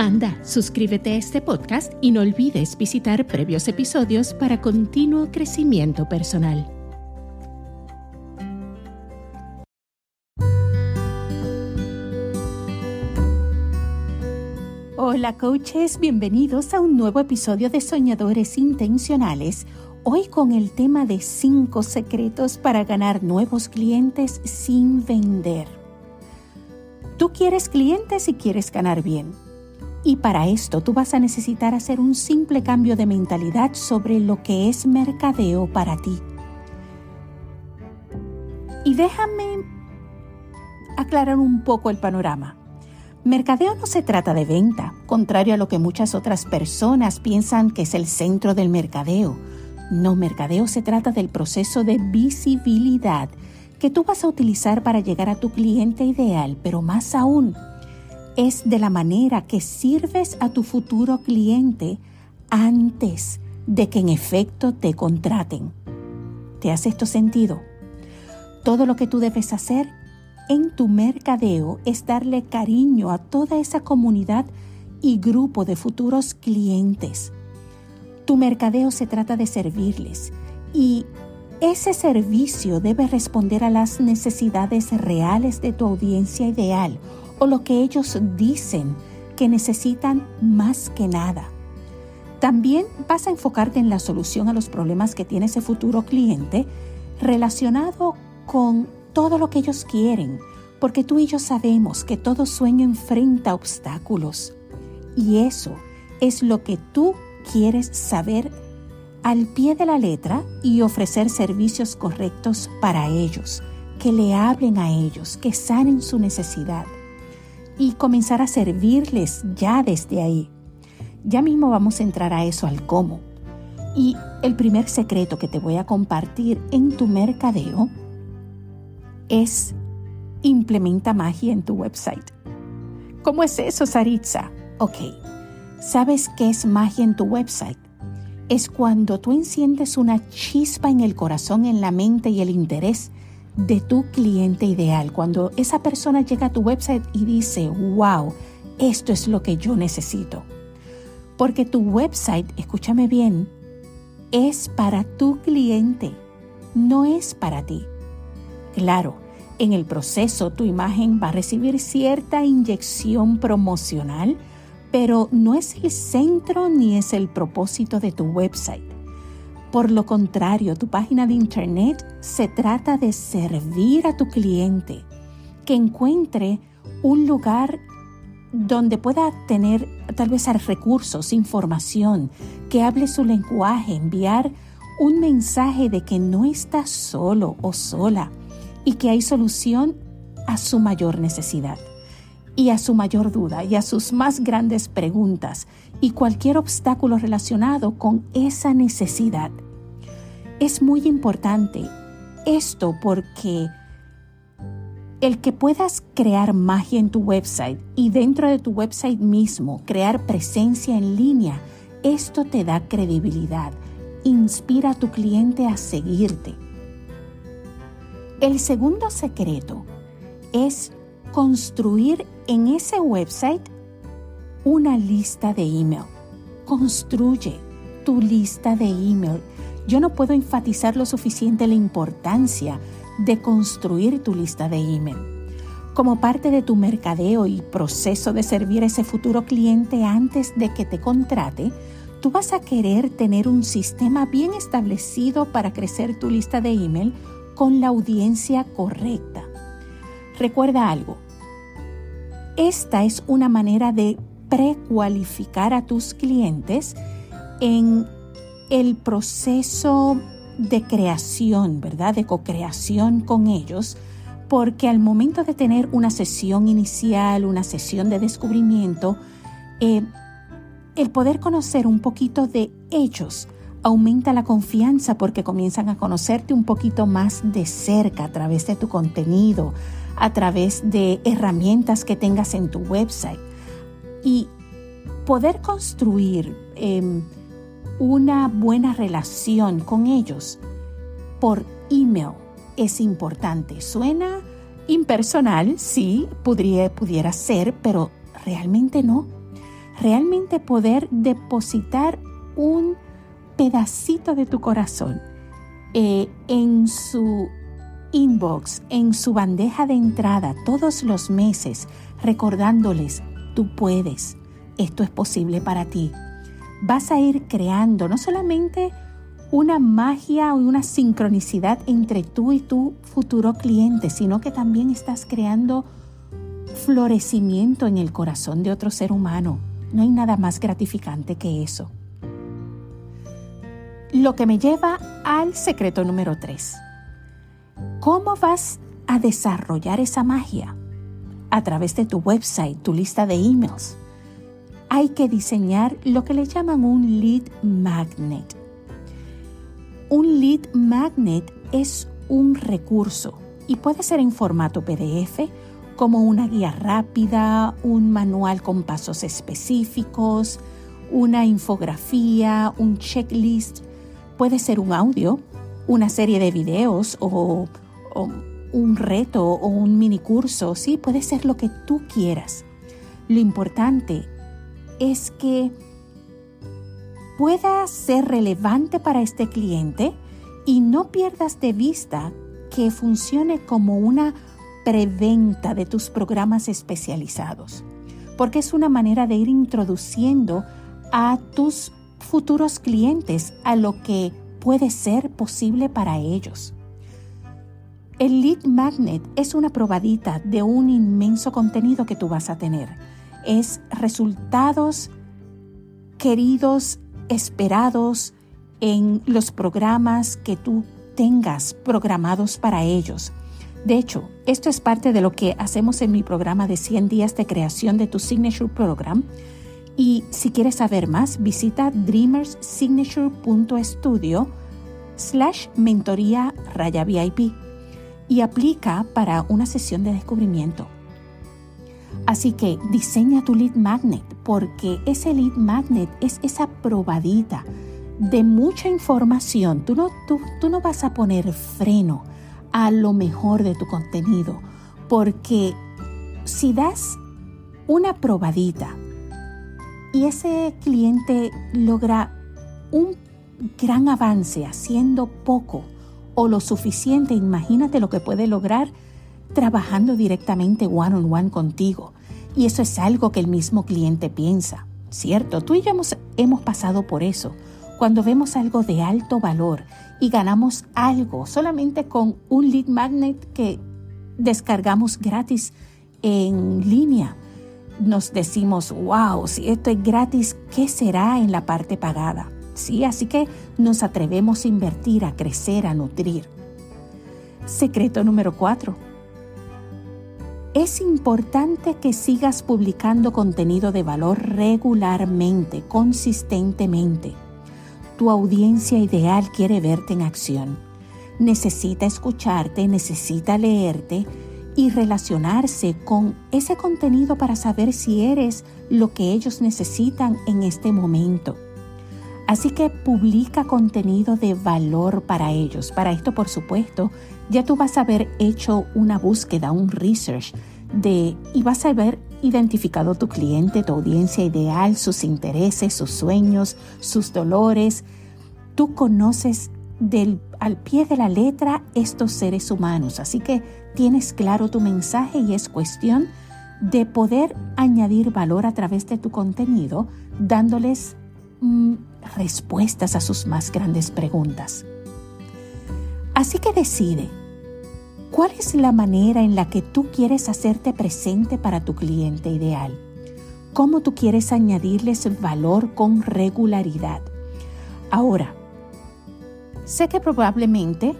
Anda, suscríbete a este podcast y no olvides visitar previos episodios para continuo crecimiento personal. Hola coaches, bienvenidos a un nuevo episodio de Soñadores Intencionales, hoy con el tema de 5 secretos para ganar nuevos clientes sin vender. Tú quieres clientes y quieres ganar bien y para esto tú vas a necesitar hacer un simple cambio de mentalidad sobre lo que es mercadeo para ti. Y déjame aclarar un poco el panorama. Mercadeo no se trata de venta, contrario a lo que muchas otras personas piensan que es el centro del mercadeo. No, mercadeo se trata del proceso de visibilidad que tú vas a utilizar para llegar a tu cliente ideal, pero más aún, es de la manera que sirves a tu futuro cliente antes de que en efecto te contraten. ¿Te hace esto sentido? Todo lo que tú debes hacer en tu mercadeo es darle cariño a toda esa comunidad y grupo de futuros clientes. Tu mercadeo se trata de servirles y ese servicio debe responder a las necesidades reales de tu audiencia ideal o lo que ellos dicen que necesitan más que nada. También vas a enfocarte en la solución a los problemas que tiene ese futuro cliente relacionado con todo lo que ellos quieren, porque tú y yo sabemos que todo sueño enfrenta obstáculos. Y eso es lo que tú quieres saber al pie de la letra y ofrecer servicios correctos para ellos, que le hablen a ellos, que sanen su necesidad y comenzar a servirles ya desde ahí. Ya mismo vamos a entrar a eso, al cómo. Y el primer secreto que te voy a compartir en tu mercadeo es implementa magia en tu website. ¿Cómo es eso, Saritza? Ok, ¿sabes qué es magia en tu website? Es cuando tú enciendes una chispa en el corazón, en la mente y el interés de tu cliente ideal. Cuando esa persona llega a tu website y dice, wow, esto es lo que yo necesito. Porque tu website, escúchame bien, es para tu cliente, no es para ti. Claro, en el proceso tu imagen va a recibir cierta inyección promocional, pero no es el centro ni es el propósito de tu website. Por lo contrario, tu página de internet se trata de servir a tu cliente, que encuentre un lugar donde pueda tener tal vez recursos, información, que hable su lenguaje, enviar un mensaje de que no está solo o sola y que hay solución a su mayor necesidad y a su mayor duda y a sus más grandes preguntas y cualquier obstáculo relacionado con esa necesidad. Es muy importante esto porque el que puedas crear magia en tu website y dentro de tu website mismo crear presencia en línea, esto te da credibilidad, inspira a tu cliente a seguirte. El segundo secreto es construir en ese website una lista de email. Construye tu lista de email. Yo no puedo enfatizar lo suficiente la importancia de construir tu lista de email. Como parte de tu mercadeo y proceso de servir a ese futuro cliente antes de que te contrate, tú vas a querer tener un sistema bien establecido para crecer tu lista de email con la audiencia correcta. Recuerda algo, esta es una manera de precualificar a tus clientes en el proceso de creación, ¿verdad? De co-creación con ellos, porque al momento de tener una sesión inicial, una sesión de descubrimiento, eh, el poder conocer un poquito de ellos aumenta la confianza porque comienzan a conocerte un poquito más de cerca a través de tu contenido, a través de herramientas que tengas en tu website. Y poder construir em, una buena relación con ellos por email es importante. Suena impersonal, sí, podría, pudiera ser, pero realmente no. Realmente poder depositar un pedacito de tu corazón eh, en su inbox, en su bandeja de entrada todos los meses, recordándoles, tú puedes, esto es posible para ti. Vas a ir creando no solamente una magia o una sincronicidad entre tú y tu futuro cliente, sino que también estás creando florecimiento en el corazón de otro ser humano. No hay nada más gratificante que eso. Lo que me lleva al secreto número 3. ¿Cómo vas a desarrollar esa magia? A través de tu website, tu lista de emails. Hay que diseñar lo que le llaman un lead magnet. Un lead magnet es un recurso y puede ser en formato PDF, como una guía rápida, un manual con pasos específicos, una infografía, un checklist Puede ser un audio, una serie de videos o, un reto o un mini curso, sí, puede ser lo que tú quieras. Lo importante es que pueda ser relevante para este cliente y no pierdas de vista que funcione como una preventa de tus programas especializados, porque es una manera de ir introduciendo a tus futuros clientes a lo que puede ser posible para ellos. El lead magnet es una probadita de un inmenso contenido que tú vas a tener. Es resultados queridos, esperados en los programas que tú tengas programados para ellos. De hecho, esto es parte de lo que hacemos en mi programa de 100 días de creación de tu Signature Program, y si quieres saber más, visita dreamerssignature.studio slash mentoría raya VIP y aplica para una sesión de descubrimiento. Así que diseña tu lead magnet porque ese lead magnet es esa probadita de mucha información. Tú no, tú, tú no vas a poner freno a lo mejor de tu contenido porque si das una probadita y ese cliente logra un gran avance haciendo poco o lo suficiente, imagínate lo que puede lograr trabajando directamente one on one contigo. Y eso es algo que el mismo cliente piensa, ¿cierto? Tú y yo hemos, hemos pasado por eso. Cuando vemos algo de alto valor y ganamos algo solamente con un lead magnet que descargamos gratis en línea nos decimos, wow, si esto es gratis, ¿qué será en la parte pagada? Sí, así que nos atrevemos a invertir, a crecer, a nutrir. Secreto número 4. Es importante que sigas publicando contenido de valor regularmente, consistentemente. Tu audiencia ideal quiere verte en acción. Necesita escucharte, necesita leerte y relacionarse con ese contenido para saber si eres lo que ellos necesitan en este momento. Así que publica contenido de valor para ellos. Para esto, por supuesto, ya tú vas a haber hecho una búsqueda, un research de y vas a haber identificado tu cliente, tu audiencia ideal, sus intereses, sus sueños, sus dolores. Tú conoces al pie de la letra estos seres humanos. Así que tienes claro tu mensaje y es cuestión de poder añadir valor a través de tu contenido, dándoles mm, respuestas a sus más grandes preguntas. Así que decide, ¿cuál es la manera en la que tú quieres hacerte presente para tu cliente ideal? ¿Cómo tú quieres añadirles valor con regularidad? Ahora, sé que probablemente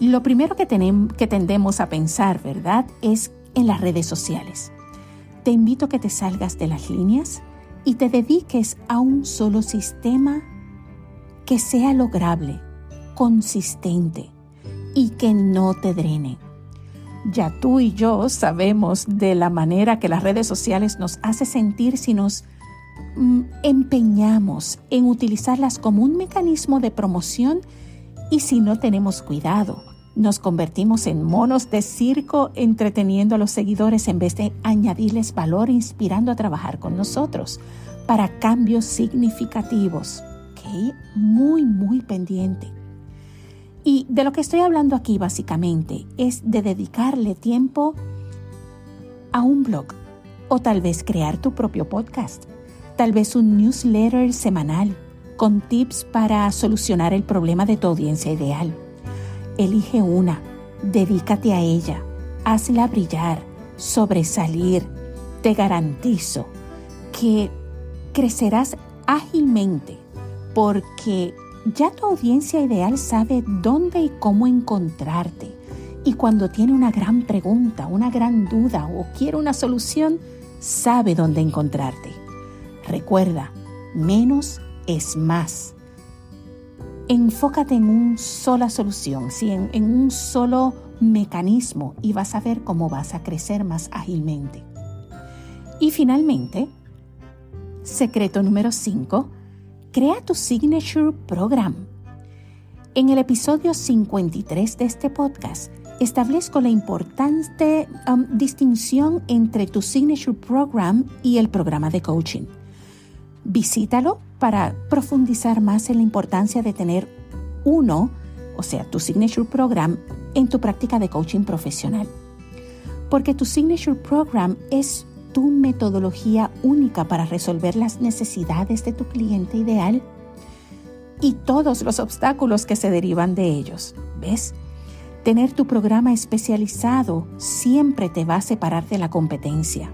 lo primero que, tenemos, que tendemos a pensar, ¿verdad?, es en las redes sociales. Te invito a que te salgas de las líneas y te dediques a un solo sistema que sea lograble, consistente y que no te drene. Ya tú y yo sabemos de la manera que las redes sociales nos hace sentir si nos mm, empeñamos en utilizarlas como un mecanismo de promoción y si no tenemos cuidado, nos convertimos en monos de circo entreteniendo a los seguidores en vez de añadirles valor inspirando a trabajar con nosotros para cambios significativos. ¿Ok? Muy, muy pendiente. Y de lo que estoy hablando aquí básicamente es de dedicarle tiempo a un blog o tal vez crear tu propio podcast, tal vez un newsletter semanal con tips para solucionar el problema de tu audiencia ideal. Elige una, dedícate a ella, hazla brillar, sobresalir. Te garantizo que crecerás ágilmente porque ya tu audiencia ideal sabe dónde y cómo encontrarte. Y cuando tiene una gran pregunta, una gran duda o quiere una solución, sabe dónde encontrarte. Recuerda, menos es más. Enfócate en una sola solución, en, en un solo mecanismo y vas a ver cómo vas a crecer más ágilmente. Y finalmente, secreto número 5, Crea tu Signature Program. En el episodio 53 de este podcast, establezco la importante um, distinción entre tu Signature Program y el programa de coaching. Visítalo para profundizar más en la importancia de tener uno, o sea, tu Signature Program, en tu práctica de coaching profesional. Porque tu Signature Program es tu metodología única para resolver las necesidades de tu cliente ideal y todos los obstáculos que se derivan de ellos. ¿Ves? Tener tu programa especializado siempre te va a separar de la competencia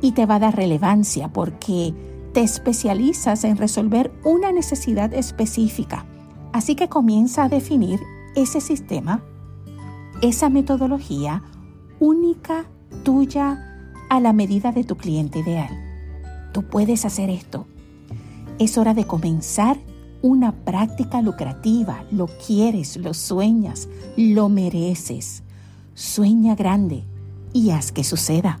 y te va a dar relevancia porque te especializas en resolver una necesidad específica. Así que comienza a definir ese sistema, esa metodología única, tuya, a la medida de tu cliente ideal. Tú puedes hacer esto. Es hora de comenzar una práctica lucrativa. Lo quieres, lo sueñas, lo mereces. Sueña grande y haz que suceda.